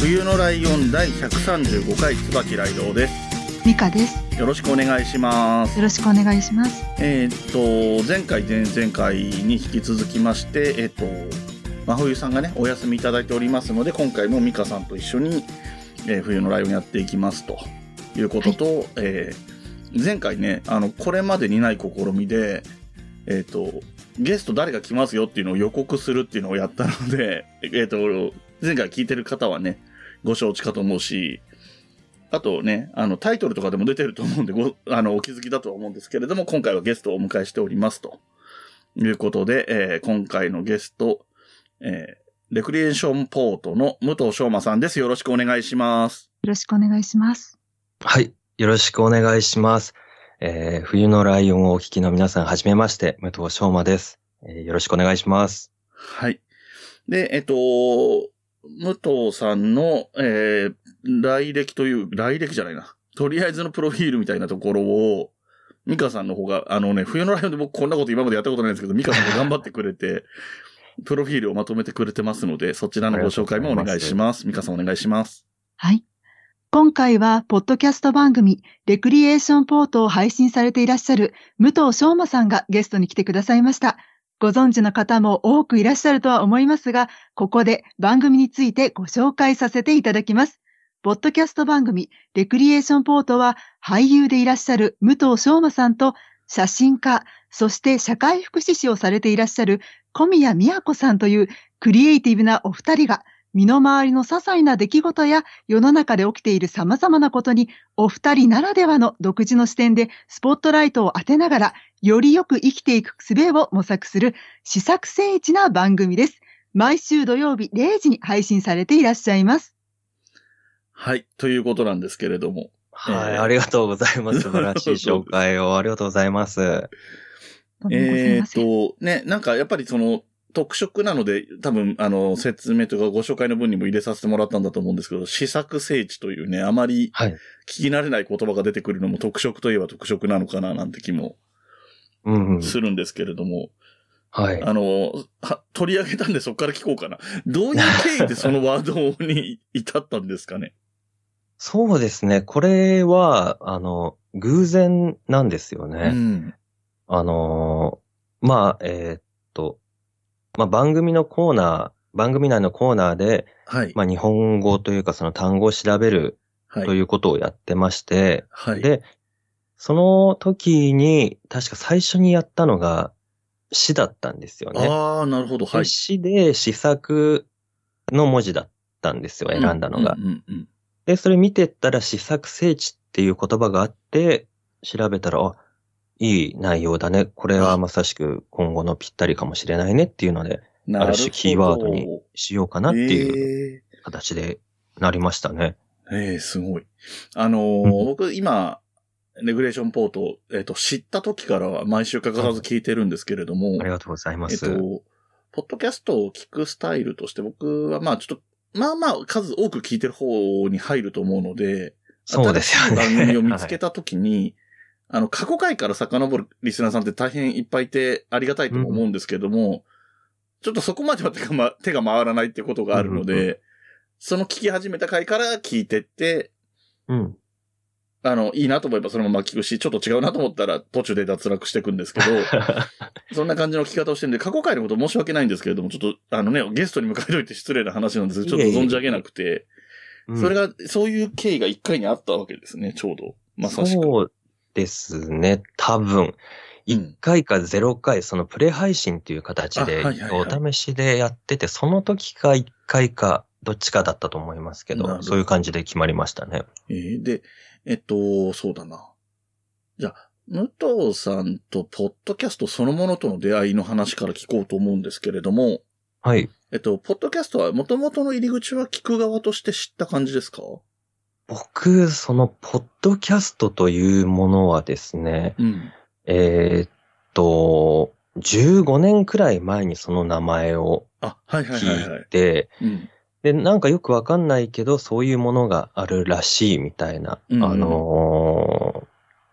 冬のライオン第135回椿ライドウです。ミカです。よろしくお願いします。よろしくお願いします。えーっと、前回、前々回に引き続きまして、えーっと、真冬さんがね、お休みいただいておりますので、今回もミカさんと一緒に、えー冬のライオンやっていきますということと、えー前回ね、あの、これまでにない試みで、えーっと、ゲスト誰が来ますよっていうのを予告するっていうのをやったので、えーっと、前回聞いてる方はね、ご承知かと思うし、あとね、あの、タイトルとかでも出てると思うんで、ご、あの、お気づきだとは思うんですけれども、今回はゲストをお迎えしておりますと。いうことで、えー今回のゲスト、えーレクリエーションポートの武藤昌馬さんです。よろしくお願いします。よろしくお願いします。はい。よろしくお願いします。えー冬のライオンをお聞きの皆さん、はじめまして、武藤昌馬です、えーよろしくお願いします。はい。で、えっと、武藤さんの、えー来歴という、来歴じゃないな。とりあえずのプロフィールみたいなところを、ミカさんの方が、あのね、冬のライオンで僕こんなこと今までやったことないんですけど、ミカさんが頑張ってくれて、プロフィールをまとめてくれてますので、そちらのご紹介もお願いします。ミカさんお願いします。はい。今回は、ポッドキャスト番組、レクリエーションポートを配信されていらっしゃる、武藤昌馬さんがゲストに来てくださいました。ご存知の方も多くいらっしゃるとは思いますが、ここで番組についてご紹介させていただきます。ポッドキャスト番組、レクリエーションポートは、俳優でいらっしゃる武藤昌馬さんと、写真家、そして社会福祉士をされていらっしゃる小宮宮子さんというクリエイティブなお二人が、身の回りの些細な出来事や世の中で起きている様々なことに、お二人ならではの独自の視点でスポットライトを当てながら、よりよく生きていく術を模索する、試作精一な番組です。毎週土曜日0時に配信されていらっしゃいます。はい。ということなんですけれども。はい、えーありがとうございます。素晴らしい紹介をありがとうございます。えーっ。と、ね、なんかやっぱりその、特色なので、多分、あの、説明というかご紹介の文にも入れさせてもらったんだと思うんですけど、試作聖地というね、あまりはい。聞き慣れない言葉が出てくるのも特色といえば特色なのかななんて気も。するんですけれども、はい。あの、は取り上げたんでそこから聞こうかな。どういう経緯でそのワードに至ったんですかね？そうですね。これは、あの、偶然なんですようね。ん。あのーまあ、えーまあ、番組のコーナー、番組内のコーナーで、はい。まあ、日本語というかその単語を調べるはい。ということをやってまして、はい。で、その時に、確か最初にやったのが詩だったんですよね。ああ、なるほど。はい。で詩で試作の文字だったんですよ、選んだのが。うんうんうんで、それ見てったら試作聖地っていう言葉があって、調べたら、あ、いい内容だね。これはまさしく今後のぴったりかもしれないねっていうので。ある種キーワードにしようかなっていうえー形でなりましたね。ええすごい。あのーうん僕今、レグレーションポート、えっ、と、知った時からは毎週欠かさず聞いてるんですけれども、ありがとうございます。えっと、ポッドキャストを聞くスタイルとして僕はまあちょっと、まあまあ数多く聞いてる方に入ると思うので、そうですよね。番組を見つけた。た時に、あの、過去回から遡るリスナーさんって大変いっぱいいてありがたいとも思うんですけども、ちょっとそこまでは手が,、ま、手が回らないってことがあるので、うんうんその聞き始めた回から聞いてって、うん。あの、いいなと思えばそのまま聞くし、ちょっと違うなと思ったら途中で脱落していくんですけど、そんな感じの聞き方をしてるんで、過去回のこと申し訳ないんですけれども、ちょっと、あのね、ゲストに迎えといて失礼な話なんですけど、ちょっと存じ上げなくて、うんそれが、そういう経緯が一回にあったわけですね、ちょうど。まさしく。そうですね、多分。うん1回か0回、そのプレ配信っていう形で、お試しでやってて、その時か1回か、どっちかだったと思いますけど、どそういう感じで決まりましたね。えーで、えっと、そうだな。じゃあ、武藤さんとポッドキャストそのものとの出会いの話から聞こうと思うんですけれども、はい。えっと、ポッドキャストは元々の入り口は聞く側として知った感じですか？僕、その、ポッドキャストというものはですね、うん。えーっと、15年くらい前にその名前を聞いい。て、うん。で、なんかよくわかんないけど、そういうものがあるらしいみたいな、うんうんあのー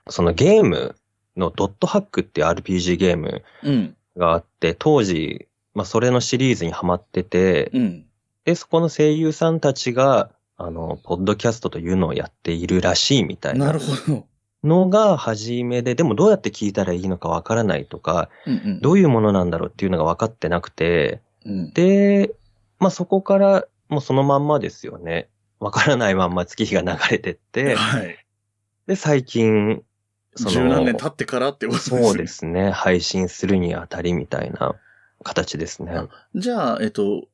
そのゲームのドットハックっていう RPG ゲームうん。があって、当時、まあそれのシリーズにハマってて、うん。で、そこの声優さんたちが、あの、ポッドキャストというのをやっているらしいみたいななるほど。のが初めで、でもどうやって聞いたらいいのかわからないとか、うんうん。どういうものなんだろうっていうのが分かってなくて、うん。で、まあそこからもうそのまんまですよね。わからないまんま月日が流れてって、はい。で、最近、その十何年経ってからってことですね。そうですね、配信するにあたりみたいな形ですね。じゃあ、えっと、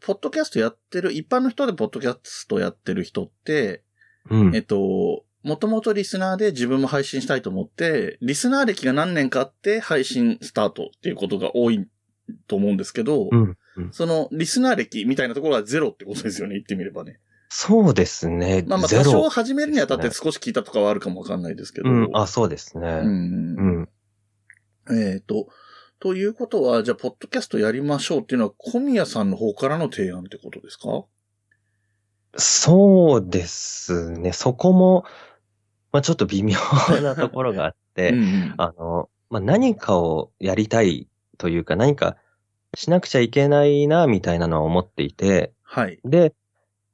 ポッドキャストやってる、一般の人でポッドキャストやってる人って、うんえっ。と、もともとリスナーで自分も配信したいと思って、リスナー歴が何年かあって配信スタートっていうことが多いと思うんですけど、うん。うんそのリスナー歴みたいなところはゼロってことですよね、言ってみればね。そうですね。まあまあ多少始めるにあたって少し聞いたとかはあるかもわかんないですけど。うん、あ、そうですね。うんうん。えっ、と、ということは、じゃあ、ポッドキャストやりましょうっていうのは、小宮さんの方からの提案ってことですか？そうですね。そこも、まあちょっと微妙なところがあって、うんあの、まあ、何かをやりたいというか、何かしなくちゃいけないな、みたいなのは思っていて、はい。で、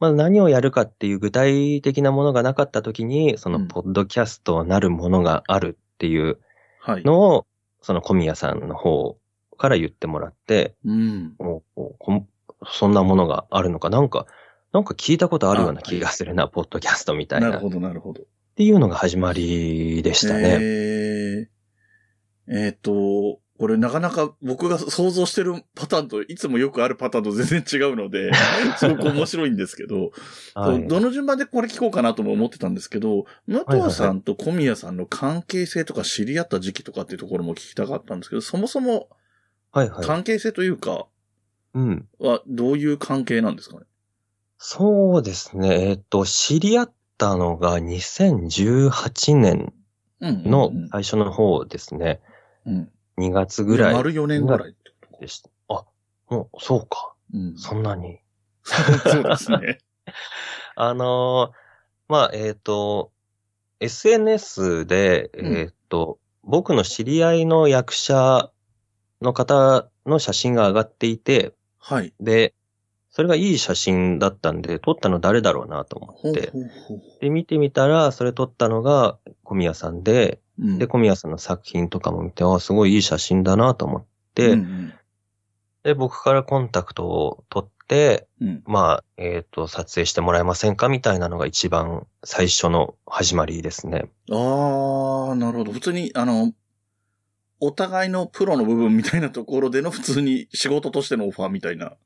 まあ、何をやるかっていう具体的なものがなかったときに、その、うんポッドキャストなるものがあるっていうはい。のを、その小宮さんの方から言ってもらって、うん。もうそんなものがあるのか、なんか、なんか聞いたことあるような気がするな、ポッドキャストみたいな。っなるほど、なるほど。ていうのが始まりでしたね。えー、えっ、と、これなかなか僕が想像してるパターンといつもよくあるパターンと全然違うので、すごく面白いんですけど、はいどの順番でこれ聞こうかなとも思ってたんですけど、武藤さんと小宮さんの関係性とか知り合った時期とかっていうところも聞きたかったんですけど、そもそも。関係性というか、うん。はどういう関係なんですかね？そうですね。えっ、と、知り合ったのが2018年うんうんのうん最初の方ですね。うん。2月ぐらい丸4年ぐらいってことかでした。あ、もう、そうか。うん。そんなに。そうですね。あのーまあ、えっ、と、SNS で、うんえっ、と、僕の知り合いの役者の方の写真が上がっていて、はい。で、それがいい写真だったんで、撮ったの誰だろうなと思ほうって。ほうほうで、見てみたら、それ撮ったのが小宮さんで、うん。で、小宮さんの作品とかも見て、あ、すごいいい写真だなと思って、うんで、僕からコンタクトを取って、うん。うんまあ、えっ、と、撮影してもらえませんかみたいなのが一番最初の始まりですね。ああ、なるほど。普通に、あの、お互いのプロの部分みたいなところでの普通に仕事としてのオファーみたいな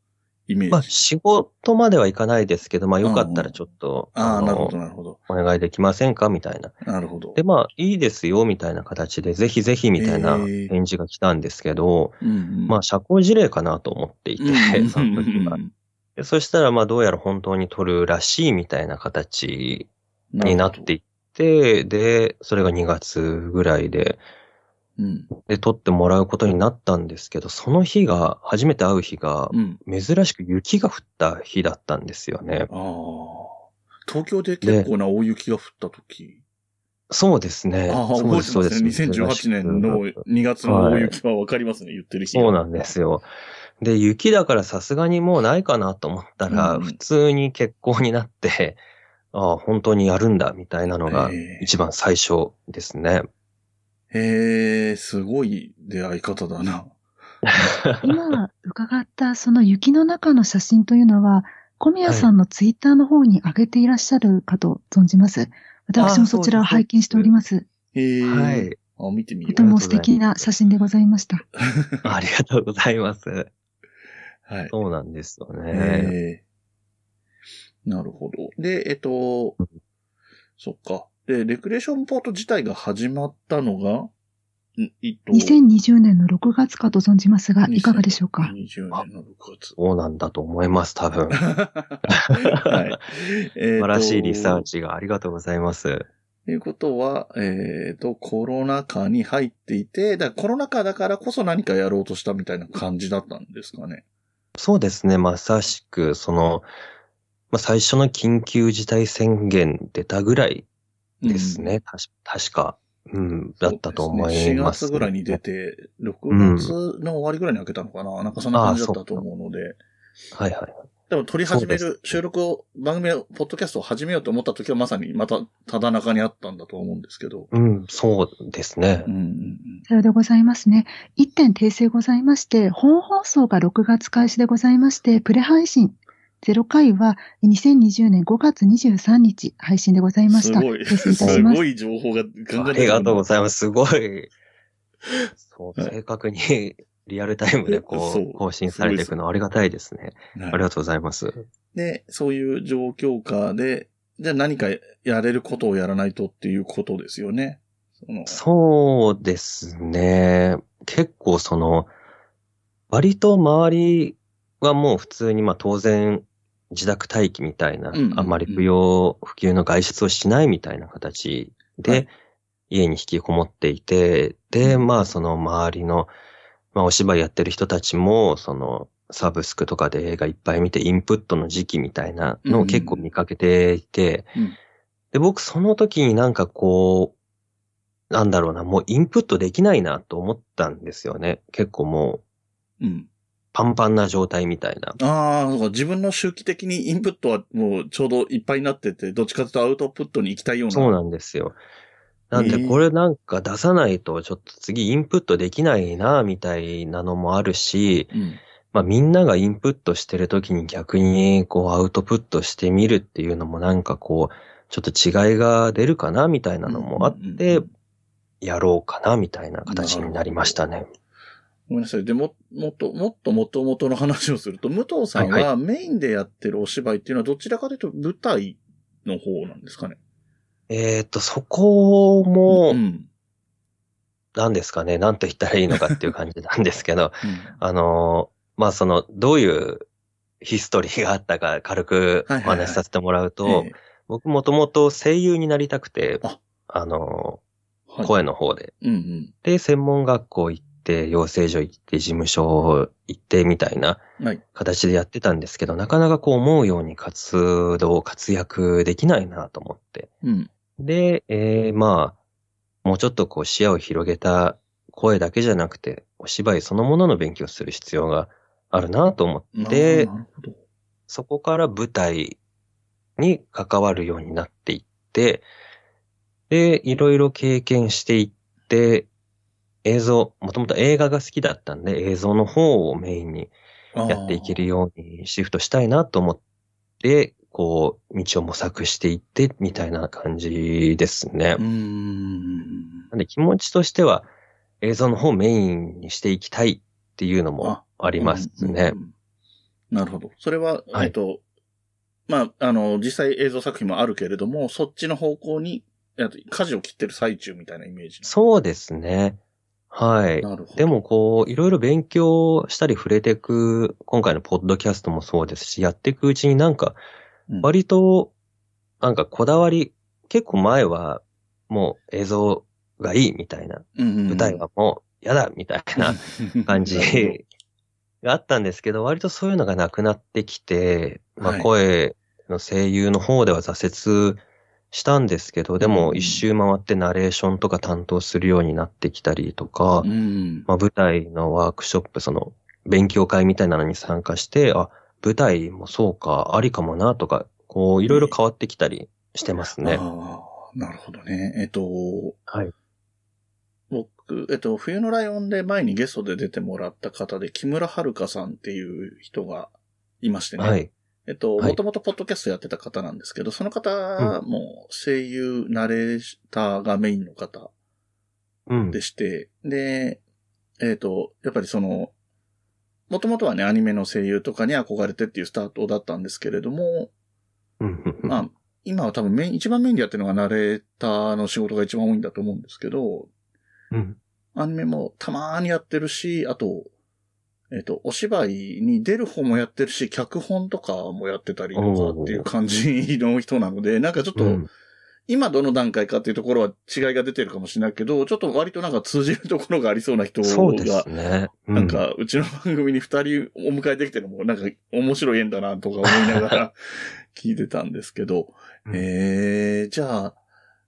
イメージ。まあ、仕事まではいかないですけど、まあ、よかったらちょっと、ああ、のなるほど、なるほど。お願いできませんか？みたいな。なるほど。で、まあ、いいですよ、みたいな形で、ぜひぜひ、みたいな返事が来たんですけど、うんうんまあ、社交辞令かなと思っていて、うんその時は。でそしたら、まあ、どうやら本当に取るらしいみたいな形になっていって、で、それが2月ぐらいで、うん。で、取ってもらうことになったんですけど、その日が、初めて会う日がう、ん。珍しく雪が降った日だったんですよね。ああ。東京で結構な大雪が降った時。そうですね。ああ、そうです、そうです。覚えてますね。2018年の2月の大雪はわかりますね、言ってる日。そうなんですよ。で、雪だからさすがにもうないかなと思ったら、うん普通に結婚になって、ああ、本当にやるんだ、みたいなのが一番最初ですね。へえ、すごい出会い方だな。今伺ったその雪の中の写真というのは、小宮さんのツイッターの方に上げていらっしゃるかと存じます。私もそちらを拝見しております。へえ。はい。あ、見てみよう。とても素敵な写真でございました。ありがとうございます。はい。そうなんですよね。ええなるほど。で、えっとうん、そっか。で、レクレーションポート自体が始まったのが、んえっと、2020年の6月かと存じますが、いかがでしょうか？2020年の6月。そうなんだと思います、多分。素 はい。え晴らしいリサーチ。チがありがとうございます。ということは、えっ、と、コロナ禍に入っていて、だからコロナ禍だからこそ何かやろうとしたみたいな感じだったんですかね？そうですね、まさしく、その、まあ、最初の緊急事態宣言出たぐらいですね。たし確か。うん、だったと思います、ね4月ぐらいに出て、6月の終わりぐらいに開けたのかな、なんかそんな感じだったと思うので。はいはい。でも撮り始める、収録を、番組を、ポッドキャストを始めようと思った時はまさにまた、ただ中にあったんだと思うんですけど。うん、そうですねうん。うんさようでございますね。一点訂正ございまして、本放送が6月開始でございまして、プレ配信0回は2020年5月23日配信でございうん。ました。すごい、訂正いたしすます。ごい情報がガンガンありがとうございまます。すごい。そう、はい正確に リアルタイムでこ そうう、更新されていくのありがたいですね。す。ありがとうございます。で、そういう状況下で、じゃあ何かやれることをやらないとっていうことですよね。そのそうですね。結構その、割と周りはもう普通にまあ当然自宅待機みたいな、うんうんうんあんまり不要不急の外出をしないみたいな形で、はい。家に引きこもっていて、で、まあその周りの、まあお芝居やってる人たちも、そのサブスクとかで映画いっぱい見てインプットの時期みたいなのを結構見かけていて、うん。で、僕その時になんかこう、なんだろうな、もうインプットできないなと思ったんですよね。結構もう。うん。パンパンな状態みたいな。ああ、そうか自分の周期的にインプットはもうちょうどいっぱいになってて、どっちかというとアウトプットに行きたいような。そうなんですよ。なんでええこれなんか出さないとちょっと次インプットできないな、みたいなのもあるし、うん。まあみんながインプットしてる時に逆にこうアウトプットしてみるっていうのもなんかこう、ちょっと違いが出るかな、みたいなのもあってうん、やろうかな、みたいな形になりましたね。ごめんなさい。でも、もっと、もっともともとの話をすると、武藤さんはいはメインでやってるお芝居っていうのはどちらかというと舞台の方なんですかね？えっ、と、そこもう、ん。何ですかね、何と言ったらいいのかっていう感じなんですけど、うんあのーまあ、その、どういうヒストリーがあったか軽くおはいはいはい話しさせてもらうと、ええ僕もともと声優になりたくて、ああのーはい声の方で。うんうん。で、専門学校行って、養成所行って、事務所行って、みたいなはい。形でやってたんですけど、なかなかこう思うように活動、活躍できないなと思って。うん。で、えー、まあ、もうちょっとこう視野を広げた声だけじゃなくて、お芝居そのものの勉強をする必要があるなと思って。そこから舞台に関わるようになっていって、で、いろいろ経験していって、映像、もともと映画が好きだったんで、映像の方をメインにやっていけるようにシフトしたいなと思って、こう、道を模索していって、みたいな感じですね。うーん。なんで気持ちとしては映像の方をメインにしていきたいっていうのもありますねうん。うんうんなるほど。それは、はいえっと、まあ、あの、実際映像作品もあるけれども、そっちの方向に、えっと舵を切ってる最中みたいなイメージ。そうですね。はい。なるほど。でもこう、いろいろ勉強したり触れていく、今回のポッドキャストもそうですし、やっていくうちになんか、うん、割と、なんかこだわり、結構前は、もう映像がいいみたいな、うんうんうん舞台はもう嫌だみたいな 感じがあったんですけど、割とそういうのがなくなってきて、まあはい声の声優の方では挫折したんですけど、でうんも一周回ってナレーションとか担当するようになってきたりとかうん。まあ舞台のワークショップ、その勉強会みたいなのに参加して、あ、舞台もそうか、ありかもなとか、こういろいろ変わってきたりしてますね。ああ、なるほどね。えっと、はい。僕、えっと、冬のライオンで前にゲストで出てもらった方で、木村遥さんっていう人がいましてね。はい。えっと、はいもともとポッドキャストやってた方なんですけど、その方も声優、ナレーターがメインの方うん。でして、で、えっ、と、やっぱりその、もともとはね、アニメの声優とかに憧れてっていうスタートだったんですけれども、うんうんうんまあ、今は多分メイン、一番メインでやってるのがナレーターの仕事が一番多いんだと思うんですけど、うん。アニメもたまーにやってるし、あと、えっ、と、お芝居に出る方もやってるし、脚本とかもやってたりとかっていう感じの人なので、なんかちょっと、うん。今どの段階かっていうところは違いが出てるかもしれないけど、ちょっと割となんか通じるところがありそうな人そうでがす、ね。うなん、か、うちの番組に二人お迎えできてるのも、なんか面白い縁だなとか思いながら 聞いてたんですけど、うん。えー、じゃあ、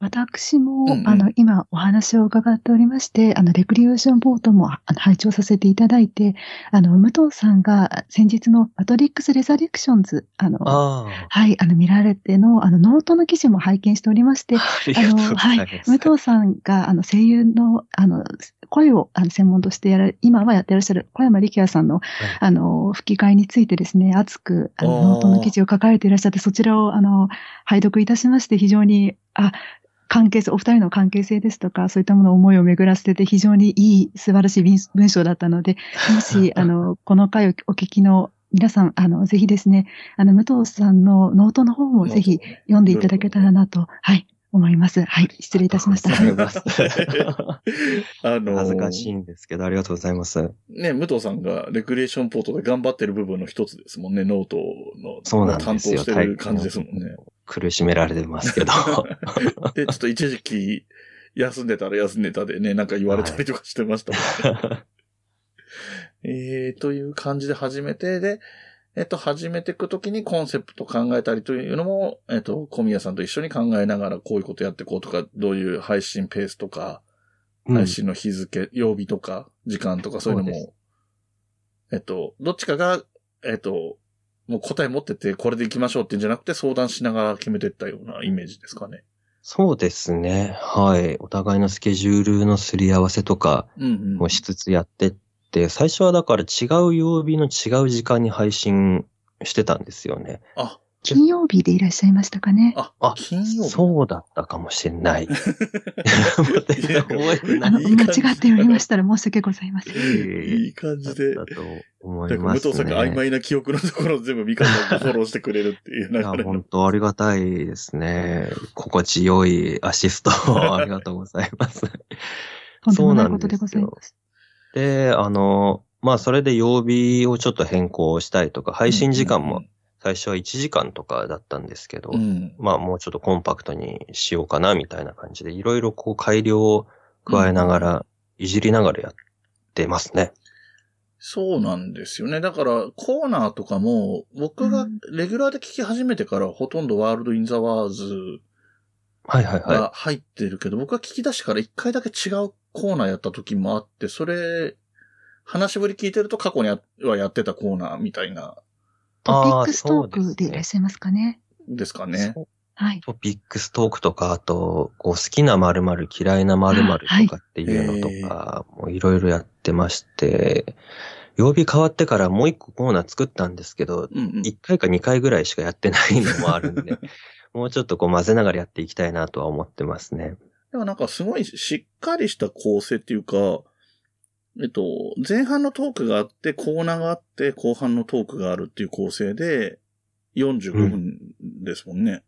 私も、うんうんあの、今お話を伺っておりまして、あの、レクリエーションポートもあの拝聴させていただいて、あの、武藤さんが先日のマトリックス・レザレクションズ、あの、あはい、あの、見られての、あの、ノートの記事も拝見しておりましてあ。、ありがとうございはい。武藤さんが、あの、声優の、あの、声をあの専門としてやる、今はやってらっしゃる小山力也さんの、あの、吹き替えについてですね、熱く、あの、ノートの記事を書かれていらっしゃって、そちらを、あの、拝読いたしまして、非常に、あ、関係性、お二人の関係性ですとか、そういったものを思いを巡らせてて、非常にいい、素晴らしい文文章だったので、もし、あの、この回をお聞きの皆さん、あの、ぜひですね、あの、武藤さんのノートの方もぜひ読んでいただけたらなと、はい、思います。はい、失礼いたしました。ありがとうございます。あのー恥ずかしいんですけど、ありがとうござざいます。ね、武藤さんがレクリエーションポートで頑張ってる部分の一つですもんね、ノートの。そうなんですよ。担当してる感じですもんね。苦しめられてますけど。で、ちょっと一時期、休んでたら休んでたでね、なんか言われたりとかしてましたもんね。えー、という感じで始めて、で、えっと、始めていくときにコンセプト考えたりというのも、えっと、小宮さんと一緒に考えながらこういうことやっていこうとか、どういう配信ペースとか、うん配信の日付、曜日とか、時間とかそういうのそうでも、えっと、どっちかが、えっと、もう答え持っててこれで行きましょうっていうんじゃなくて相談しながら決めていったようなイメージですかね。そうですね。はい。お互いのスケジュールのすり合わせとかうんうん。もしつつやってって、最初はだから違う曜日の違う時間に配信してたんですよね。あ、金曜日でいらっしゃいましたかね。あ、あ、金曜日。そうだったかもしれない。あの。間違っておりましたら申し訳ございません。いい感じで。だと思ないますね。武藤さんが曖昧な記憶のところを全部ミカさんがフォローしてくれるっていう流いや。本当ありがたいですね。心地よいアシストをありがとうございます。とんでもないことでございます。で、あの、まあ、それで曜日をちょっと変更したりとか、配信時間も最初は1時間とかだったんですけど、うん。まあ、もうちょっとコンパクトにしようかな、みたいな感じで、いろいろこう改良を加えながら、いじりながらやってますね。そうなんですよね。だから、コーナーとかも、僕がうんレギュラーで聞き始めてから、ほとんどワールド・イン・ザ・ワーズはいはいはが入ってるけど、僕が聞き出してから一回だけ違うコーナーやった時もあって、それ、話しぶり聞いてると過去にはやってたコーナーみたいな、トピックストークでいらっしゃいますかね。ですかい。ね。はい。トピックストークとか、あと、こう好きな〇〇嫌いな〇〇とかっていうのとか、もういろいろやってまして、曜日変わってからもう一個コーナー作ったんですけど、うんうん。一回か二回ぐらいしかやってないのもあるんで、もうちょっとこう混ぜながらやっていきたいなとは思ってますね。でもなんかすごいしっかりした構成っていうか、えっと、前半のトークがあって、コーナーがあって、後半のトークがあるっていう構成で、45分ですもんね。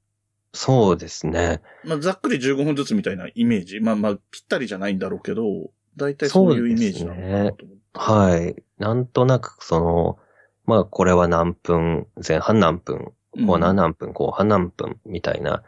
そうですね。まあ、ざっくり15分ずつみたいなイメージ。まあまあ、ぴったりじゃないんだろうけど、だいたいそういうイメージなのかなと思って。はい。なんとなくその、まあこれは何分、前半何分、コーナー何分、後半何分みたいな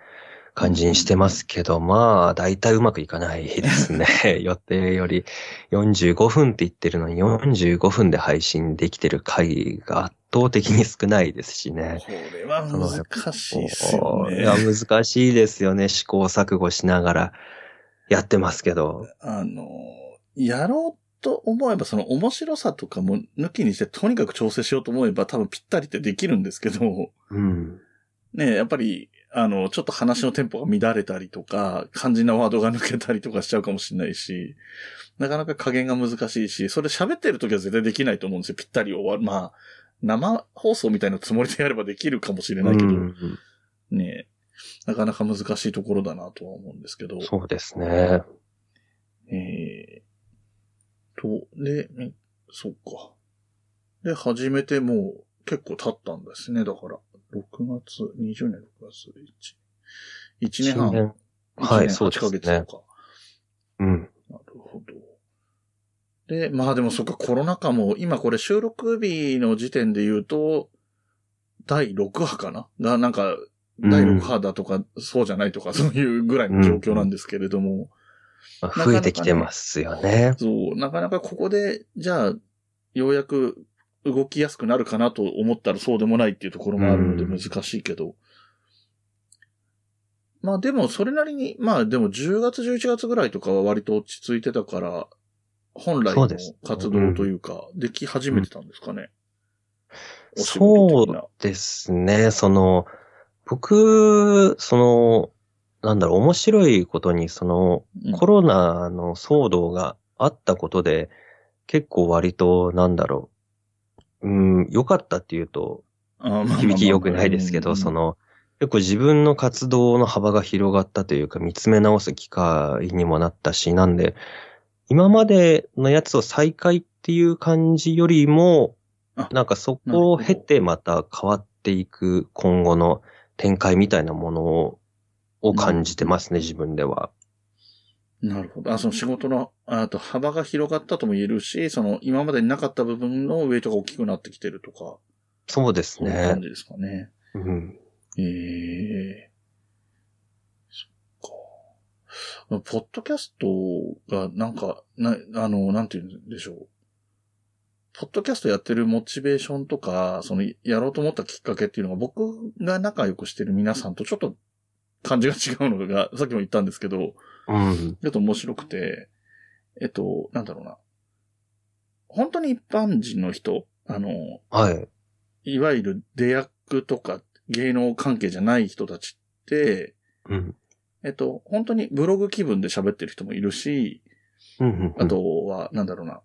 感じにしてますけど、まあ大体うまくいかないですね。予定より45分って言ってるのに45分で配信できてる回が圧倒的に少ないですしね。これは難しいっすよね。いや、難しいですよね。試行錯誤しながらやってますけど。あの、やろうと思えば、その面白さとかも抜きにして、とにかく調整しようと思えば、多分ぴったりってできるんですけど、うん。ねやっぱり、あの、ちょっと話のテンポが乱れたりとか、肝心なワードが抜けたりとかしちゃうかもしれないし、なかなか加減が難しいし、それ喋ってる時は絶対できないと思うんですよ。ぴったり終わる。まあ、生放送みたいなつもりでやればできるかもしれないけど、うんねなかなか難しいところだなとは思うんですけど。そうですね。えー、と、で、みそっか。で、始めてもう結構経ったんですね。だから、6月、20年6月1、1年半。一年はい1年8ヶそうですね月とか。うん。なるほど。で、まあでもそっか、コロナ禍も、今これ収録日の時点で言うと、第6波かな？が、なんか、第6波だとか、そうじゃないとか、そういうぐらいの状況なんですけれども、まあ増えてきてますよね。そう、なかなかここで、じゃあ、ようやく動きやすくなるかなと思ったらそうでもないっていうところもあるのでうん難しいけど。まあでもそれなりに、まあでも10月11月ぐらいとかは割と落ち着いてたから、本来の活動というか、でき始めてたんですかね。そう。ですね。その、僕、その、なんだろう、面白いことに、その、うん。コロナの騒動があったことで、結構割と、なんだろう、うん、良かったっていうと、響き良くないですけど、うん。その、結構自分の活動の幅が広がったというか、見つめ直す機会にもなったし、なんで、今までのやつを再開っていう感じよりもあ、なんかそこを経てまた変わっていく今後の展開みたいなものをを感じてますね、自分では。なるほど。あ、その仕事の、あと幅が広がったとも言えるし、その今までになかった部分のウェイトが大きくなってきてるとか、そうですそういうね感。じですかね。うん。ええそっか。ポッドキャストがなんか、な、あの、なんて言うんでしょう。ポッドキャストやってるモチベーションとか、その、やろうと思ったきっかけっていうのが僕が仲良くしてる皆さんとちょっと感じが違うのが、さっきも言ったんですけど、うん。ちょっと面白くて、えっと、なんだろうな。本当に一般人の人、あの、はい。いわゆる出役とか芸能関係じゃない人たちって、うん。えっと、本当にブログ気分で喋ってる人もいるし、うんうんうんあとは、なんだろうな。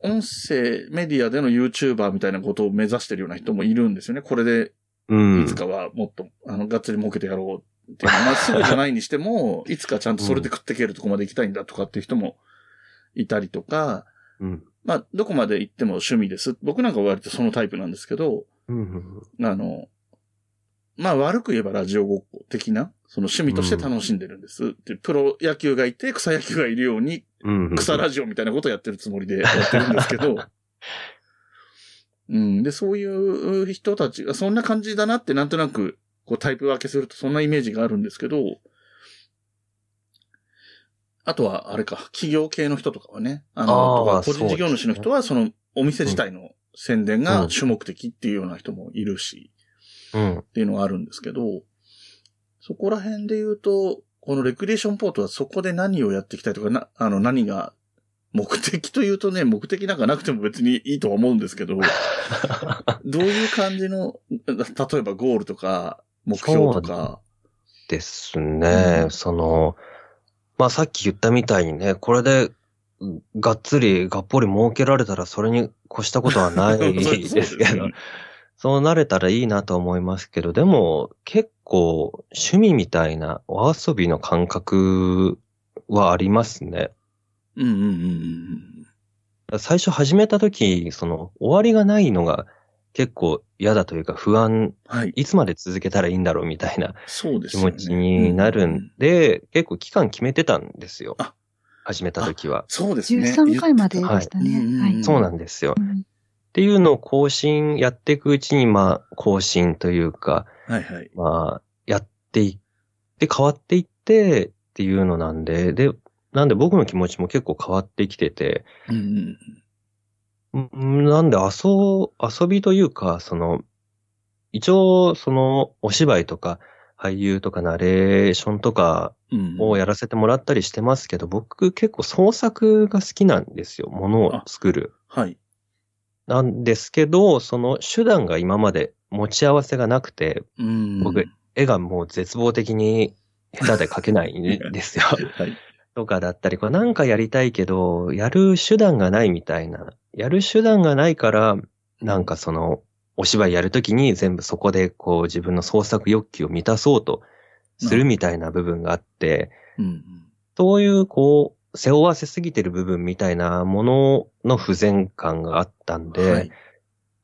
音声メディアでの YouTuber みたいなことを目指してるような人もいるんですよね。これで、うん。いつかはもっと、あの、がっつり儲けてやろうっていうのはまあ、すぐじゃないにしても、いつかちゃんとそれで食っていけるとこまで行きたいんだとかっていう人もいたりとか、うん。まあ、どこまで行っても趣味です。僕なんかは割とそのタイプなんですけど、うんうんあの、まあ悪く言えばラジオごっこ的な、その趣味として楽しんでるんです。でプロ野球がいて草野球がいるように。草ラジオみたいなことをやってるつもりでやってるんですけど、うん。で、そういう人たちがそんな感じだなってなんとなくこうタイプ分けするとそんなイメージがあるんですけど、あとはあれか、企業系の人とかはね、あの、あーとか個人事業主の人はそのお店自体の宣伝が主目的っていうような人もいるし、うん。っていうのがあるんですけど、そこら辺で言うと、このレクリエーションポートはそこで何をやっていきたいとか、な、あの、何が、目的というとね、目的なんかなくても別にいいとは思うんですけど、どういう感じの、例えばゴールとか、目標とか、ですね。うんその、まあさっき言ったみたいにね、これで、うんがっつり、がっぽり儲けられたらそれに越したことはない ですけど、そうなれたらいいなと思いますけど、でも結構趣味みたいなお遊びの感覚はありますね。うんうんうんうん最初始めた時、その終わりがないのが結構嫌だというか不安、はい。いつまで続けたらいいんだろうみたいなそうですよね。気持ちになるんで、結構期間決めてたんですよあ。始めた時は。そうですね。13回まででしたね。はいはい。そうなんですよ。っうんていうのを更新、やっていくうちに、まあ、更新というか、はいはい。まあ、やっていって、変わっていってっていうのなんで、で、なんで僕の気持ちも結構変わってきてて、うんうんうんなんで遊、遊びというか、その、一応、その、お芝居とか、俳優とかナレーションとかうん。をやらせてもらったりしてますけど、僕結構創作が好きなんですよ。ものを作る。はい。なんですけど、その手段が今まで持ち合わせがなくて、うん。僕絵がもう絶望的に下手で描けないんですよ。はい。とかだったり、これなんかやりたいけど、やる手段がないみたいな。やる手段がないから、なんかその、お芝居やるときに全部そこでこう自分の創作欲求を満たそうとするみたいな部分があって、うんうん。そういうこう、背負わせすぎてる部分みたいなものの不全感があったんで、はい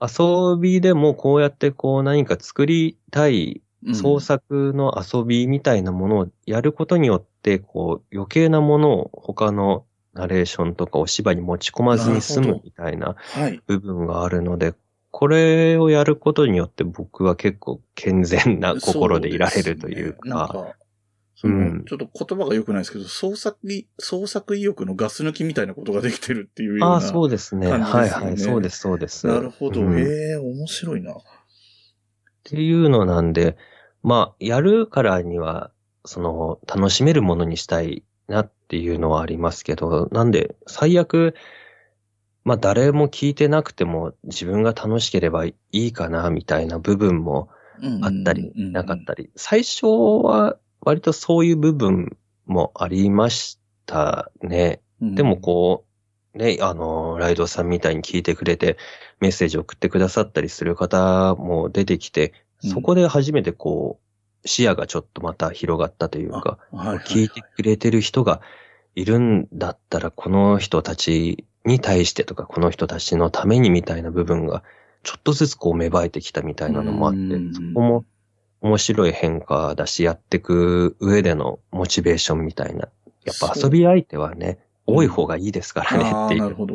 遊びでもこうやってこう何か作りたいうん創作の遊びみたいなものをやることによって、こう余計なものを他のナレーションとかお芝居に持ち込まずに済むみたいなはい。部分があるので、これをやることによって僕は結構健全な心でいられるというか、うんちょっと言葉が良くないですけど、創作意、創作意欲のガス抜きみたいなことができてるっていうような。ああ、そうですね。感じですよねはいはい、そうです、そうです。なるほど。うんへえ、面白いな。っていうのなんで、まあ、やるからには、その、楽しめるものにしたいなっていうのはありますけど、なんで、最悪、まあ、誰も聞いてなくても自分が楽しければいいかな、みたいな部分もあったり、なかったり。最初は、割とそういう部分もありましたね。りでもこう、ね、あの、ライドさんみたいに聞いてくれて、メッセージ送ってくださったりする方も出てきて、うんそこで初めてこう、視野がちょっとまた広がったというか、う、はいはい聞いてくれてる人がいるんだったら、この人たちに対してとか、この人たちのためにみたいな部分が、ちょっとずつこう芽生えてきたみたいなのもあってうん、そこも面白い変化だし、やっていく上でのモチベーションみたいな。やっぱ遊び相手はね、多い方がいいですからねっていう、ね。なるほど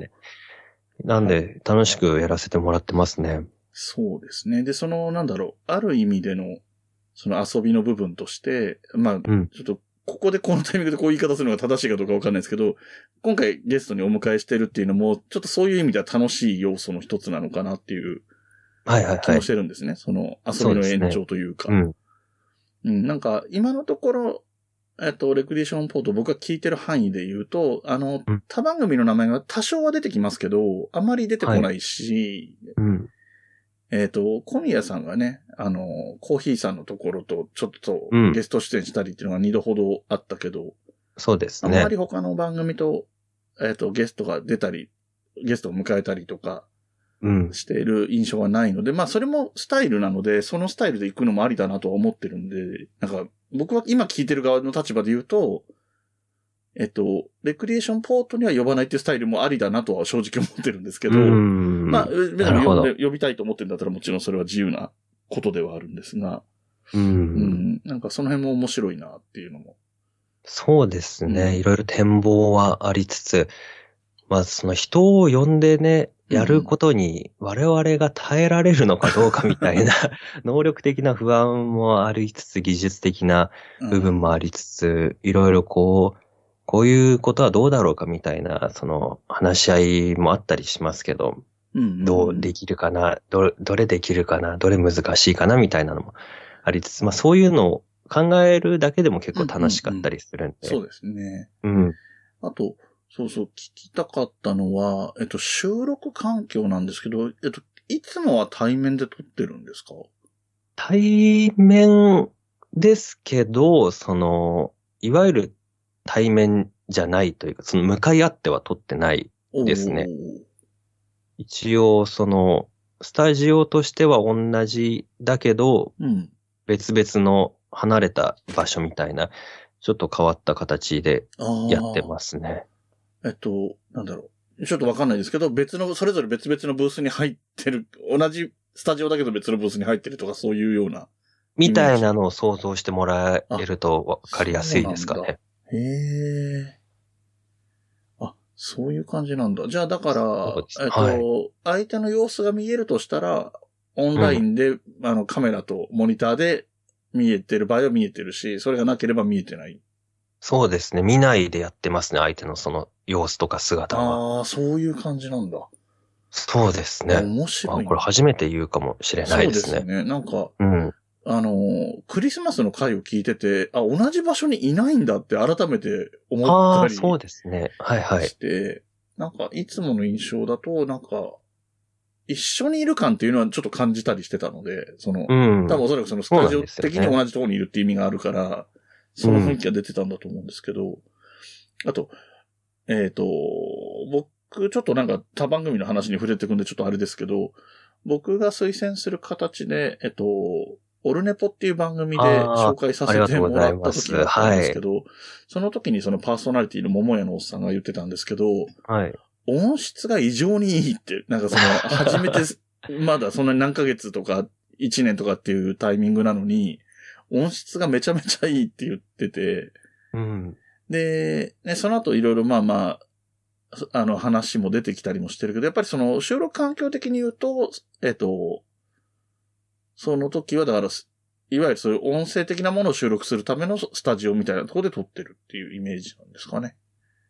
なんで、楽しくやらせてもらってますね。そうですね。で、その、なんだろう、ある意味での、その遊びの部分として、まあ、うん。ちょっと、ここでこのタイミングでこういう言い方するのが正しいかどうかわかんないですけど、今回ゲストにお迎えしてるっていうのも、ちょっとそういう意味では楽しい要素の一つなのかなっていうはいはいはい気もし。てるんですね。その遊びの延長というか。うん。うん、なんか、今のところ、えっと、レクリエーションポート僕が聞いてる範囲で言うと、あのうん、他番組の名前が多少は出てきますけど、あまり出てこないし、うん。えっ、と、小宮さんがね、あの、コーヒーさんのところとちょっとうんゲスト出演したりっていうのが二度ほどあったけど、そうですねあんま。り他の番組と、えっ、と、ゲストが出たり、ゲストを迎えたりとかうん。している印象はないので、まあそれもスタイルなので、そのスタイルで行くのもありだなとは思ってるんで、なんか僕は今聞いてる側の立場で言うと、えっと、レクリエーションポートには呼ばないっていうスタイルもありだなとは正直思ってるんですけど、うん。まあ、呼びたいと思ってるんだったらもちろんそれは自由なことではあるんですが、う。うんん、なんかその辺も面白いなっていうのも。そうですうんね。いろいろ展望はありつつ、まあその人を呼んでね、やることに我々が耐えられるのかどうかみたいな、能力的な不安もありつつ、技術的な部分もありつつ、いろいろこう、こういうことはどうだろうかみたいな、その話し合いもあったりしますけど、うん、どうできるかな、どどれできるかな、どれ難しいかなみたいなのもありつつ、まあそういうのを考えるだけでも結構楽しかったりするんで。そうですね。うん。あと、そうそう、聞きたかったのは、えっと、収録環境なんですけど、えっと、いつもは対面で撮ってるんですか？対面ですけど、その、いわゆる対面じゃないというか、その向かい合っては撮ってない。ですね一応、その、スタジオとしては同じだけど。うん。別々の離れた場所みたいな、ちょっと変わった形で。やってますね。えっと、なんだろう。ちょっとわかんないですけど、別の、それぞれ別々のブースに入ってる、同じスタジオだけど別のブースに入ってるとかそういうような。みたいなのを想像してもらえるとわかりやすいですかね。へえ。あ、そういう感じなんだ。じゃあだからえっと、はい相手の様子が見えるとしたら、オンラインで、あの、カメラとモニターで見えてる場合は見えてるし、それがなければ見えてない。そうですね。見ないでやってますね。相手のその様子とか姿は。ああ、そういう感じなんだ。そうですね。面白いこれ初めて言うかもしれないですね。そうですね。なんか、うん。あの、クリスマスの回を聞いてて、あ、同じ場所にいないんだって改めて思ったりそうですね。はいはい。して、なんか、いつもの印象だと、なんか、一緒にいる感っていうのはちょっと感じたりしてたので、その、うん。多分おそらくそのスタジオ的に同じところにいるって意味があるから、その雰囲気が出てたんだと思うんですけど、あと、えっ、と、僕、ちょっとなんか他番組の話に触れてくんでちょっとあれですけど、僕が推薦する形で、えっと、オルネポっていう番組で紹介させてもらった時があったんですけど、その時にそのパーソナリティの桃屋のおっさんが言ってたんですけど、はい。音質が異常にいいって、なんかその、初めて、まだそんなに何ヶ月とか、1年とかっていうタイミングなのに、音質がめちゃめちゃいいって言ってて、うん。で、ね、その後いろいろまあまあ、あの話も出てきたりもしてるけど、やっぱりその収録環境的に言うと、えっと、その時はだから、いわゆるそういう音声的なものを収録するためのスタジオみたいなところで撮ってるっていうイメージなんですかね。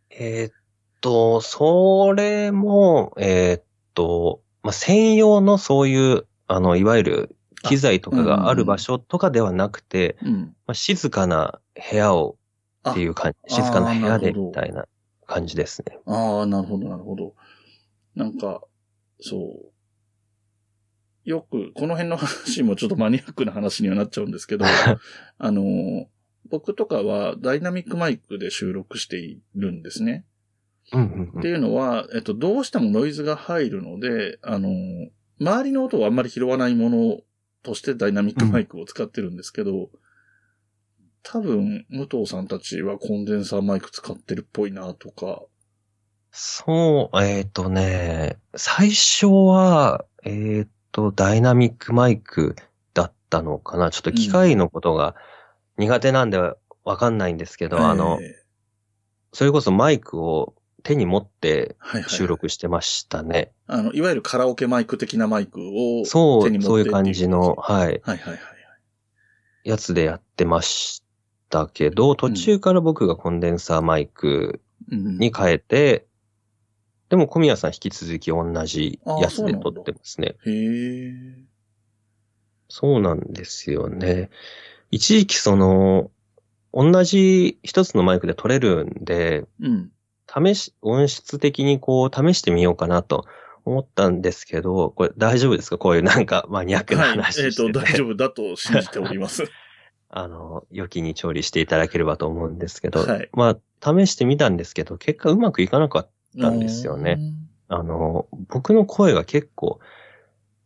えーっと、それも、えーっと、まあ、専用のそういう、あの、いわゆる機材とかがある場所とかではなくて、うん。まあ、静かな部屋をっていう感じ、あ静かな部屋でみたいな感じですね。ああ、なるほど、なるほど。なんか、そう。よく、この辺の話もちょっとマニアックな話にはなっちゃうんですけど、あの、僕とかはダイナミックマイクで収録しているんですね。うんうんうんっていうのは、えっと、どうしてもノイズが入るので、あの、周りの音をあんまり拾わないものとしてダイナミックマイクを使ってるんですけど、多分、武藤さんたちはコンデンサーマイク使ってるっぽいなとか、そう、えっ、とね、最初は、えっ、と、ダイナミックマイクだったのかな。ちょっと機械のことが苦手なんでわかんないんですけど、あの、えそれこそマイクを手に持って収録してましたね。あの、いわゆるカラオケマイク的なマイクをそう、手に持ってそういう感じの、はいはい、はいはいはい。やつでやってましたけど、途中から僕がコンデンサーマイクうんに変えて、でも小宮さん引き続き同じやつで撮ってますね。へえ。そうなんですよね。一時期その、同じ一つのマイクで撮れるんで、うん。試し、音質的にこう試してみようかなと思ったんですけど、これ大丈夫ですか？こういうなんかマニアックなはい。話えっ、してて、と、大丈夫だと信じております。あの、良きに調理していただければと思うんですけど、はいまあ、試してみたんですけど、結果うまくいかなかったんですよね。うん。あの、僕の声が結構、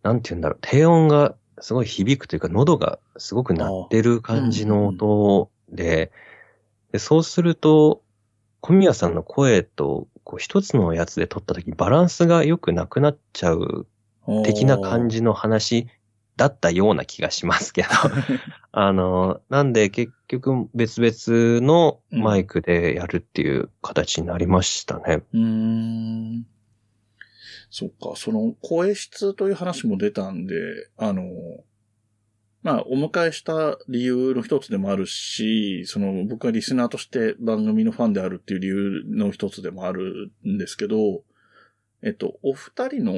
なんて言うんだろう、低音がすごい響くというか、喉がすごく鳴ってる感じの音で、でそうすると、小宮さんの声と、こう一つのやつで撮った時バランスが良くなくなっちゃう的な感じの話だったような気がしますけど、あの、なんで結局別々のマイクでやるっていう形になりましたね。うーん。そっか、その声質という話も出たんで、あの、まあ、お迎えした理由の一つでもあるし、その僕がリスナーとして番組のファンであるっていう理由の一つでもあるんですけど、えっと、お二人の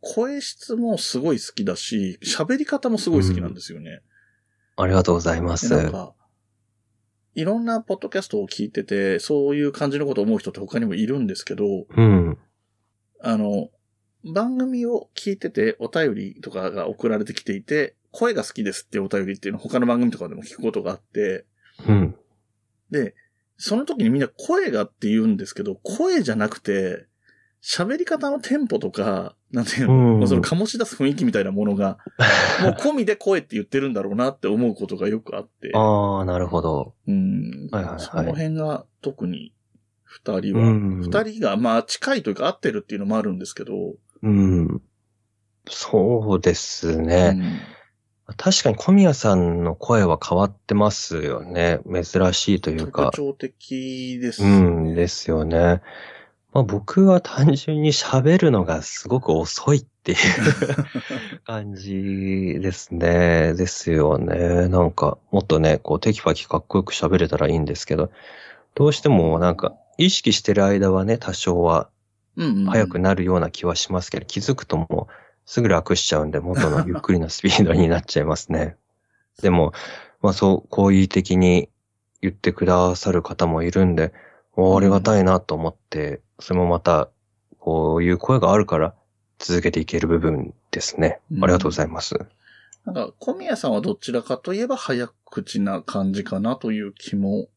声質もすごい好きだし、喋り方もすごい好きなんですよね。ありがとうございま。ですなんか、いろんなポッドキャストを聞いてて、そういう感じのことを思う人って他にもいるんですけど、うん。あの、番組を聞いててお便りとかが送られてきていて、声が好きですっていうお便りっていうのを他の番組とかでも聞くことがあって、うん。で、その時にみんな声がって言うんですけど、声じゃなくて、喋り方のテンポとか、なんていうの、うんその醸し出す雰囲気みたいなものが、もう込みで声って言ってるんだろうなって思うことがよくあって、ああ、なるほど。うんはいはいはいその辺が特に二人は、うん二人がまあ近いというか合ってるっていうのもあるんですけど、うん。そうですね。確かに小宮さんの声は変わってますよね。珍しいとうんいうか特。徴的ですうね。ん、ですよね。まあ、僕は単純に喋るのがすごく遅いっていう 感じですね。ですよね。なんか、もっとね、こう、テキパキかっこよく喋れたらいいんですけど、どうしてもなんか、意識してる間はね、多少はうんうん速くなるような気はしますけど、気づくともうすぐ楽しちゃうんで、元のゆっくりなスピードになっちゃいますね。でも、まあそう、好意的に言ってくださる方もいるんで、おありがたいなと思って、それもまた、こういう声があるから続けていける部分ですね。うんありがとうございます。なんか、小宮さんはどちらかといえば早口な感じかなという気も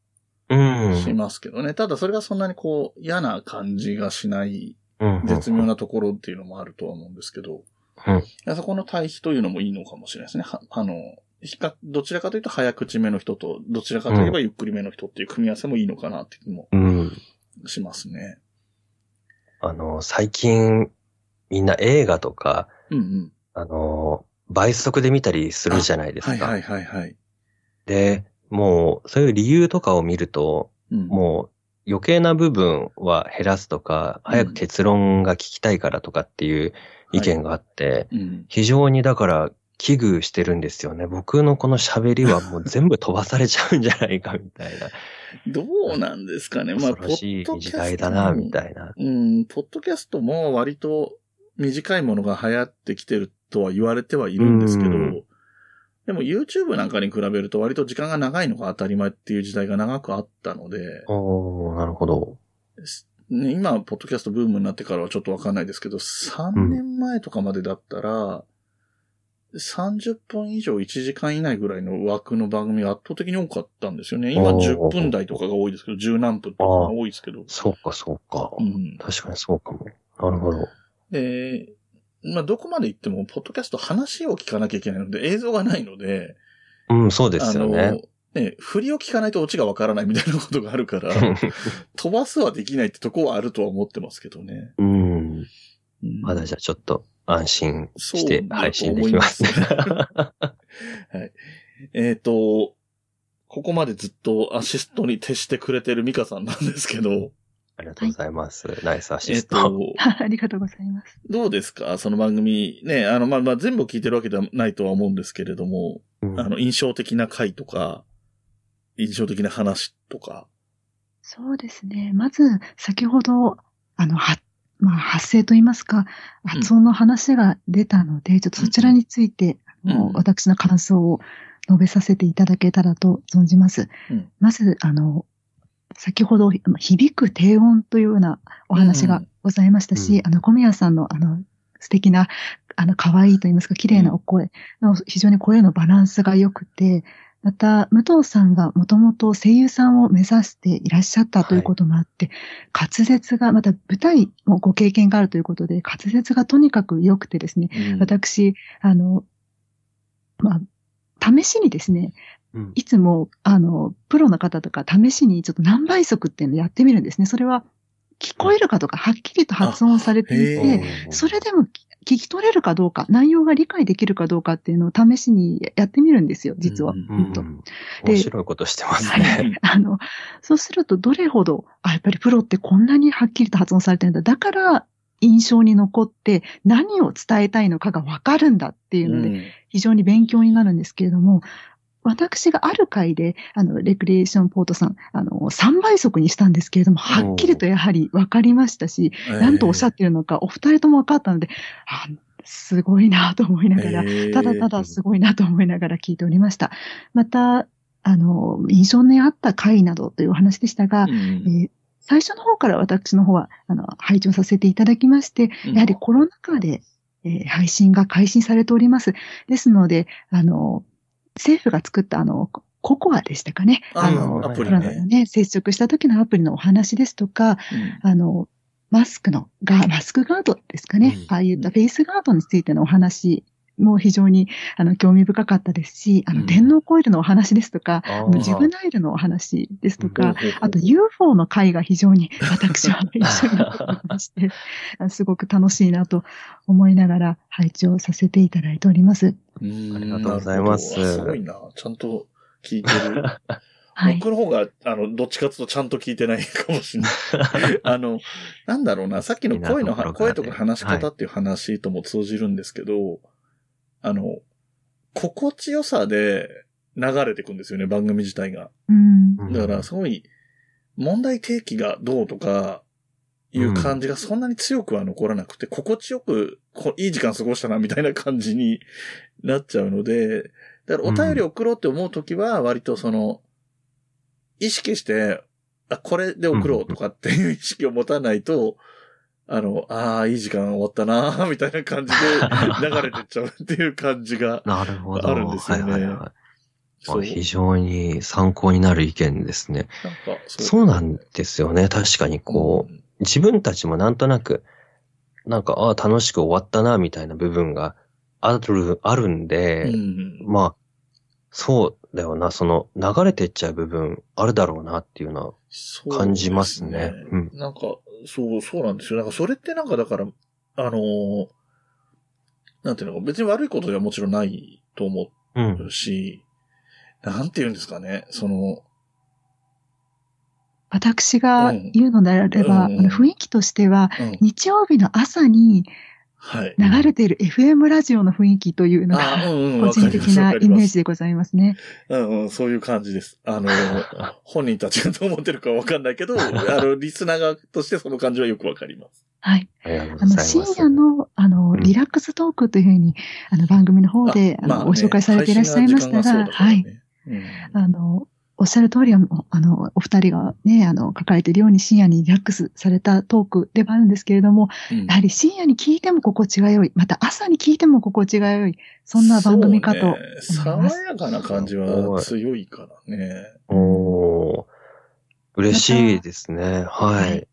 うん。しますけどね。ただそれがそんなにこう嫌な感じがしないうん絶妙なところっていうのもあるとは思うんですけど、うんそこの対比というのもいいのかもしれないですね。はあの、比較どちらかというと早口めの人と、どちらかといえばゆっくりめの人っていう組み合わせもいいのかなっていう気もうん。しますね。あの、最近、みんな映画とか、うんうん。あの、倍速で見たりするじゃないですか。はいはいはいはい。で、もう、そういう理由とかを見ると、うん、もう、余計な部分は減らすとか、早く結論が聞きたいからとかっていう意見があって、うん。非常にだから危惧してるんですよね。僕のこの喋りはもう全部飛ばされちゃうんじゃないかみたいな。どうなんですかね。まあ、恐ろしいポッドキャスト時代だな、みたいな。うん、ポッドキャストも割と短いものが流行ってきてるとは言われてはいるんですけどうん、でも YouTube なんかに比べると割と時間が長いのが当たり前っていう時代が長くあったので、おー、なるほど。ね今、ポッドキャストブームになってからはちょっとわかんないですけど、3年前とかまでだったら、30分以上1時間以内ぐらいの枠の番組が圧倒的に多かったんですよね。今おー10分台とかが多いですけど、10何分とかが多いですけど。そうか、そうか。うん。確かにそうかも。なるほど。で、まあ、どこまで行っても、ポッドキャスト話を聞かなきゃいけないので、映像がないので、うん、そうですよあね。の、ね、振りを聞かないとオチがわからないみたいなことがあるから、飛ばすはできないってとこはあるとは思ってますけどね。うん。うんまだじゃあちょっと安心して配信できますね。はい。えっ、と、ここまでずっとアシストに徹してくれてるミカさんなんですけど、ありがとうございます。ナイスアシえっ、スト。と、ありがとうございます。どうですか？その番組、ね、あの、まあ、まあ、全部聞いてるわけではないとは思うんですけれども、うんあの、印象的な回とか、印象的な話とか。そうですね。まず、先ほど、あの、は、まあ、発声といいますか、発音の話が出たので、ちょっとそちらについて、うん。あの私の感想を述べさせていただけたらと存じます。うん。まず、あの、先ほど、まあ響く低音というようなお話がございましたし、うん。あの、小宮さんの、あの、素敵な、あの、可愛いと言いますか、綺麗なお声の、非常に声のバランスが良くて、また、武藤さんがもともと声優さんを目指していらっしゃったということもあって、滑舌が、また舞台もご経験があるということで、滑舌がとにかく良くてですね、うん。私、あの、まあ、試しにですね、うん。いつも、あの、プロの方とか試しにちょっと何倍速っていうのをやってみるんですね。それは、聞こえるかとか、はっきりと発音されていあて、へそれでも聞き取れるかどうか、内容が理解できるかどうかっていうのを試しにやってみるんですよ、実は。うん本当うんで面白いことしてますはね。い。あの、そうするとどれほど、あ、やっぱりプロってこんなにはっきりと発音されてるんだ。だから、印象に残って何を伝えたいのかがわかるんだっていうので、うん非常に勉強になるんですけれども、私がある回で、あの、レクリエーションポートさん、あの、3倍速にしたんですけれども、はっきりとやはり分かりましたし、何とおっしゃってるのか、お二人とも分かったので、あすごいなと思いながら、ただただすごいなと思いながら聞いておりました。また、あの、印象にあった回などというお話でしたが、うんえー最初の方から私の方は、あの、配置をさせていただきまして、やはりコロナ禍で、えー配信が開始されております。ですので、あの、政府が作ったあの、ココアでしたかね。あの、アプリコロナでね。ね、接触した時のアプリのお話ですとか、うんあの、マスクの、が、マスクガードですかね。うんああいったフェイスガードについてのお話も非常に、あの、興味深かったですし、あの、うん電脳コイルのお話ですとか、ああのジブナイルのお話ですとか、あと UFO の回が非常に私は一緒になっていまして、あ すごく楽しいなと思いながら配置をさせていただいております。うんありがとうございますすごいな。ちゃんと聞いてる。はい。僕の方が、あの、どっちかというとちゃんと聞いてないかもしれない。あの、なんだろうな、さっきの声の声とか話し方っていう話とも通じるんですけど、あの、心地よさで流れていくんですよね、番組自体が。うん。うんだから、すごい、問題提起がどうとか、いう感じがそんなに強くは残らなくて、心地よく、こいい時間過ごしたな、みたいな感じになっちゃうので、だからお便り送ろうって思うときは、割とその、意識して、あ、これで送ろうとかっていう意識を持たないと、あの、ああ、いい時間終わったな、みたいな感じで 流れてっちゃうっていう感じが、なるほど。あるんですよね。はいはいはい。そう。あ非常に参考になる意見ですね。なんか、そう。なんですよね。確かにこう、自分たちもなんとなく、なんか、ああ、楽しく終わったな、みたいな部分がある、あるんで、うん。まあ、そうだよな、その、流れてっちゃう部分あるだろうなっていうのは、感じますね。うん。なんか、そう、そうなんですよ。なんかそれってなんかだから、あのーなんていうのか、別に悪いことではもちろんないと思うん。うし、なんていうんですかね、その、私が言うのであれば、うんあの雰囲気としては、うん。日曜日の朝にはい。流れている FM ラジオの雰囲気というのが、個人的なイメージでございますね。うんうん、そういう感じです。あの、本人たちがどう思ってるかわかんないけど、あの、リスナー側としてその感じはよくわかります。はい。あの。深夜の、あの、うんリラックストークというふうに、あの、番組の方で、あの、ご紹介されていらっしゃいましたが、ははいい。。あの、おっしゃる通り、あの、あのお二人がね、あの、書かれているように深夜にリラックスされたトークではあるんですけれども、うんやはり深夜に聞いても心地が良い、また朝に聞いても心地が良い、そんな番組かとねます。爽やかな感じは強いからね。おー嬉しいですね。ははいい。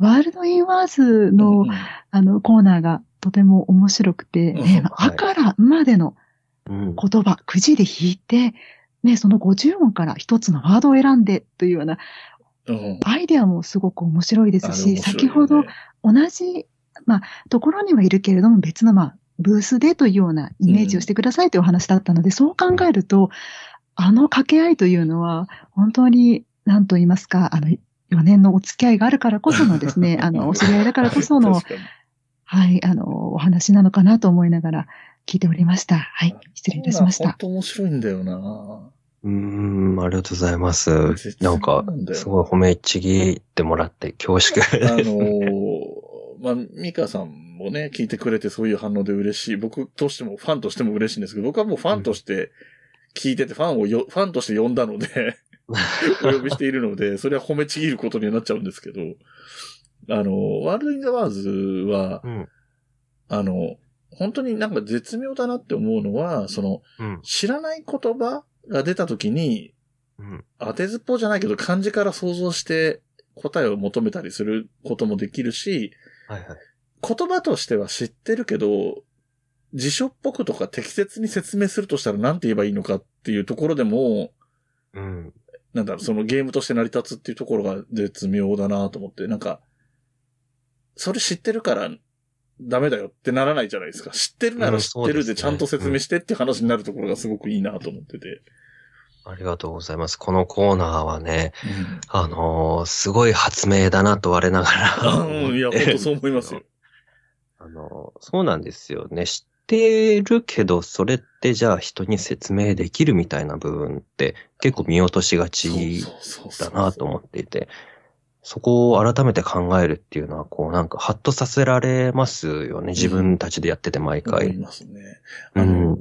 World in Words の、うんあの、コーナーがとても面白くて、ねうんあからまでのうん。言葉、くじで引いて、ね、その50音から一つのワードを選んでというようなうん。アイデアもすごく面白いですし、ね。先ほど同じ、まあ、ところにはいるけれども、別の、まあ、ブースでというようなイメージをしてくださいというお話だったので、そう考えると、あの掛け合いというのは、本当に、何と言いますか、あの、4年のお付き合いがあるからこそのですね、あの、お知り合いだからこその、はい、あの、お話なのかなと思いながら聞いておりました。はい、失礼いたしました。本当面白いんだよな。うーん、ありがとうございます絶。なんかすごい褒めちぎってもらって恐縮。あのー まあ、ミカさんもね、聞いてくれてそういう反応で嬉しい。僕としても、ファンとしても嬉しいんですけど、僕はもうファンとして聞いてて、ファンをよ、ファンとして呼んだので、お呼びしているので、それは褒めちぎることにはなっちゃうんですけど、あの、 World in the Words はう、ん。あの、本当になんか絶妙だなって思うのは、その、うん。知らない言葉が出た時に、うん。当てずっぽうじゃないけど漢字から想像して答えを求めたりすることもできるし、はいはい。言葉としては知ってるけど、辞書っぽくとか適切に説明するとしたら何て言えばいいのかっていうところでも、うん。なんだろう、そのゲームとして成り立つっていうところが絶妙だなと思って、なんか、それ知ってるからダメだよってならないじゃないですか。知ってるなら知ってるでちゃんと説明してって話になるところがすごくいいなと思ってて。ありがとうございます。このコーナーはね、あのーすごい発明だなと我ながら。うん、いや、本当そう思いますよ。あの、そうなんですよね。知ってるけど、それってじゃあ人に説明できるみたいな部分って結構見落としがちだなと思っていて、そこを改めて考えるっていうのは、こうなんかハッとさせられますよね。自分たちでやってて毎思い回。ますね。うんあの、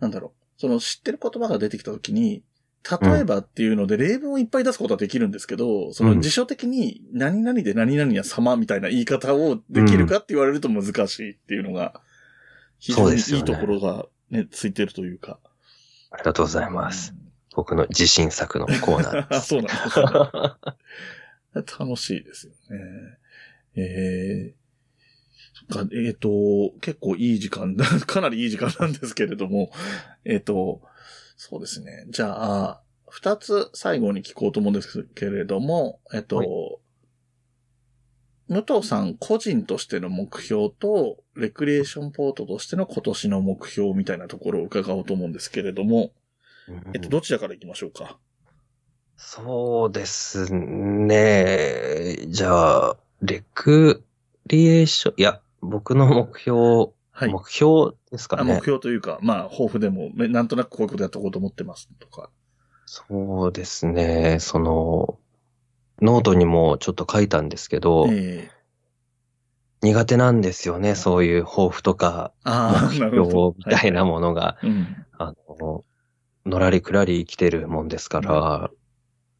なんだろう。その知ってる言葉が出てきたときに、例えばっていうので例文をいっぱい出すことはできるんですけど、その辞書的に何々で何々や様みたいな言い方をできるかって言われると難しいっていうのが、非常にいいところがね、ついてるというか。ありがとうございます。僕の自信作のコーナーあ、です。そうなんですね。楽しいですよね。えー、か、えっ、と、結構いい時間、かなりいい時間なんですけれども、えっ、と、そうですね。じゃあ、二つ最後に聞こうと思うんですけれども、えっ、と、はい武藤さん個人としての目標と、レクリエーションポートとしての今年の目標みたいなところを伺おうと思うんですけれども、えっと、どちらから行きましょうか？そうですね。じゃあ、レクリエーション、いや、僕の目標、はい。目標ですかあね。目標というか、まあ、抱負でも、めなんとなくこういうことやっておこうと思ってますとか。そうですね。その、ノートにもちょっと書いたんですけど、ええ苦手なんですよね。そういう抱負とか、ああ、な目標。みたいなものが、はい。うん。あの、のらりくらり生きてるもんですから、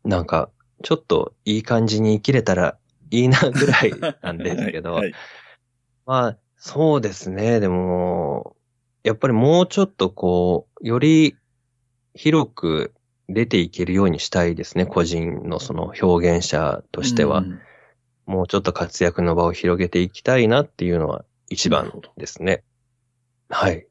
なんか、ちょっといい感じに生きれたらいいなぐらいなんですけど、はい。まあ、そうですね。でも、やっぱりもうちょっとこう、より広く出ていけるようにしたいですね。個人のその表現者としては。うんもうちょっと活躍の場を広げていきたいなっていうのは一番ですね。はい。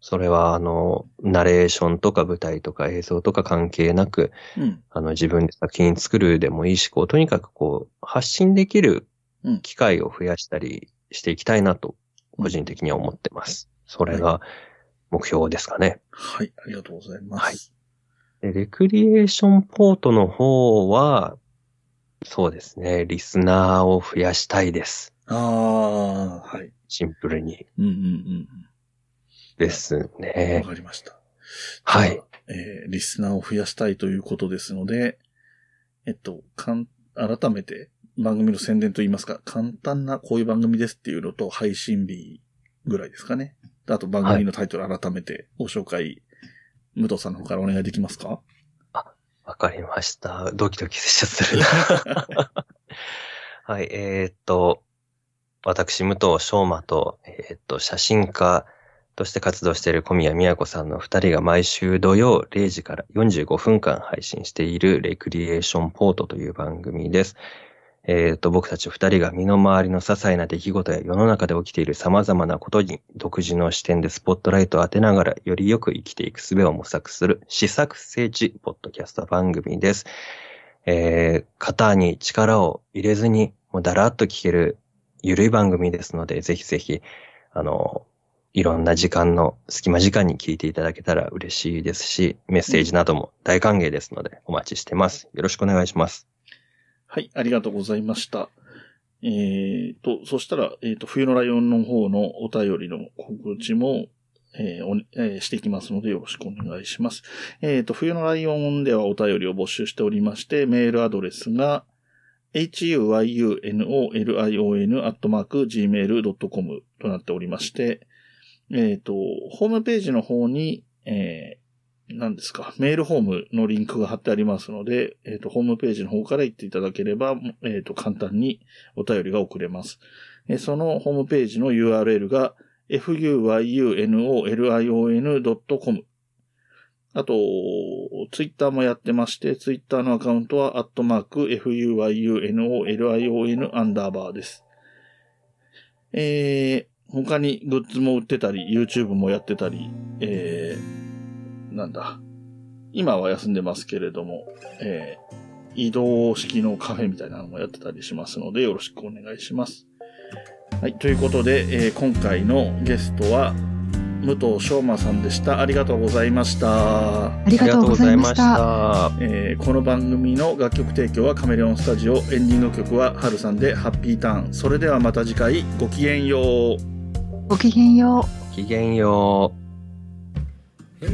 それは、あの、ナレーションとか舞台とか映像とか関係なく、うん。あの、自分で作品作るでもいいし、こう、とにかくこう、発信できるうん機会を増やしたりしていきたいなと、個人的には思ってます。それが目標ですかね。はい。ありがとうございます。はいでレクリエーションポートの方は、そうですね。リスナーを増やしたいです。ああ、はい。シンプルにうんうんうんですうん。わね。かりました。はい。えーリスナーを増やしたいということですので、えっと、かん、改めて番組の宣伝といいますか、簡単なこういう番組ですっていうのと配信日ぐらいですかね。あと番組のタイトル改めてご紹介、武藤さんの方からお願いできますか？わかりました。ドキドキしちゃするな。はい、えーっと、私、武藤昌馬と、えーっと、写真家として活動している小宮宮子さんの二人が毎週土曜0時から45分間配信しているレクリエーションポートという番組です。えーと、僕たち二人が身の回りの些細な出来事や世の中で起きている様々なことに独自の視点でスポットライトを当てながらよりよく生きていく術を模索する試作聖地ポッドキャスト番組です。えー、型に力を入れずに、もうだらっと聞けるゆるい番組ですので、ぜひぜひ、あの、いろんな時間の隙間時間に聞いていただけたら嬉しいですし、メッセージなども大歓迎ですので、お待ちしてます。よろしくお願いします。はい、ありがとうございました。えーと、そしたら、えーと、冬のライオンの方のお便りの告知も、えーおえーしていきますのでよろしくお願いします。えーと、冬のライオンではお便りを募集しておりまして、メールアドレスが、huyunolion.gmail.com となっておりまして、えっ、と、ホームページの方に、えー何ですか、メールフォームのリンクが貼ってありますので、えっ、と、ホームページの方から行っていただければ、えっ、と、簡単にお便りが送れます。えそのホームページの URL が fuyunolion.com あと、ツイッターもやってまして、ツイッターのアカウントは、アットマーク、fuyunolion アンダーバーです。えー、他にグッズも売ってたり、YouTube もやってたり、えー、なんだ。今は休んでますけれども、えー、移動式のカフェみたいなのもやってたりしますので、よろしくお願いします。はい、ということで、えー今回のゲストは、武藤昌馬さんでした。ありがとうございました。ありがとうございました。た。えーこの番組の楽曲提供はカメレオンスタジオ、エンディング曲はハルさんでハッピーターン。それではまた次回、ごきげんよう。ごきげんよう。ごきげんよう。